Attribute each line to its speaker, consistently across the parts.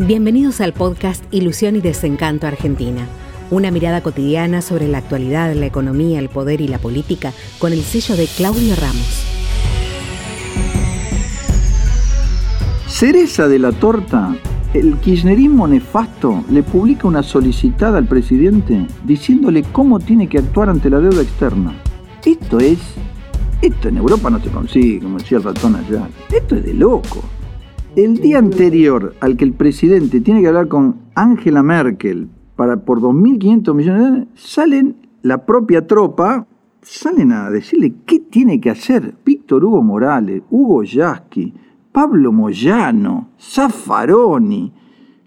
Speaker 1: Bienvenidos al podcast Ilusión y Desencanto Argentina. Una mirada cotidiana sobre la actualidad, la economía, el poder y la política con el sello de Claudio Ramos.
Speaker 2: Cereza de la torta, el kirchnerismo nefasto le publica una solicitada al presidente diciéndole cómo tiene que actuar ante la deuda externa. Esto es, esto en Europa no se consigue, como decía el ratón allá. Esto es de loco. El día anterior al que el presidente tiene que hablar con Angela Merkel para por 2.500 millones de dólares, salen la propia tropa, salen a decirle qué tiene que hacer Víctor Hugo Morales, Hugo Yasky, Pablo Moyano, Zaffaroni,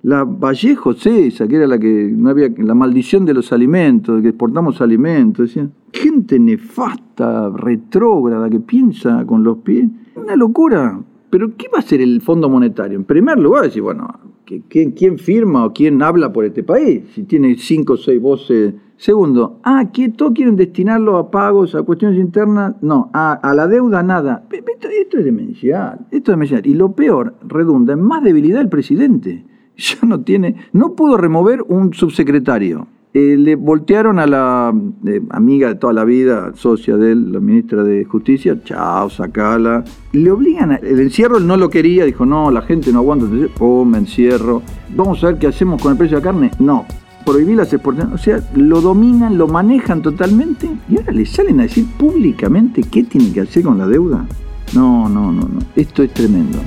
Speaker 2: la Vallejo César, que era la que no había la maldición de los alimentos, que exportamos alimentos, decían, gente nefasta, retrógrada, que piensa con los pies, una locura. Pero ¿qué va a hacer el Fondo Monetario? En primer lugar, decir, bueno, ¿quién, firma o quién habla por este país? Si tiene cinco o seis voces. Segundo, ah, que todos quieren destinarlo a pagos, a cuestiones internas. No, a, la deuda nada. Esto, esto, es demencial, esto es demencial. Y lo peor, redunda en más debilidad del presidente. Ya no tiene, no pudo remover un subsecretario eh, le voltearon a la eh, amiga de toda la vida, socia de él, la ministra de Justicia, chao, sacala. Le obligan, a, el encierro él no lo quería, dijo, no, la gente no aguanta, oh, me encierro. Vamos a ver qué hacemos con el precio de la carne. No, prohibir las exportaciones. O sea, lo dominan, lo manejan totalmente y ahora le salen a decir públicamente qué tienen que hacer con la deuda. No, no, no, no. Esto es tremendo.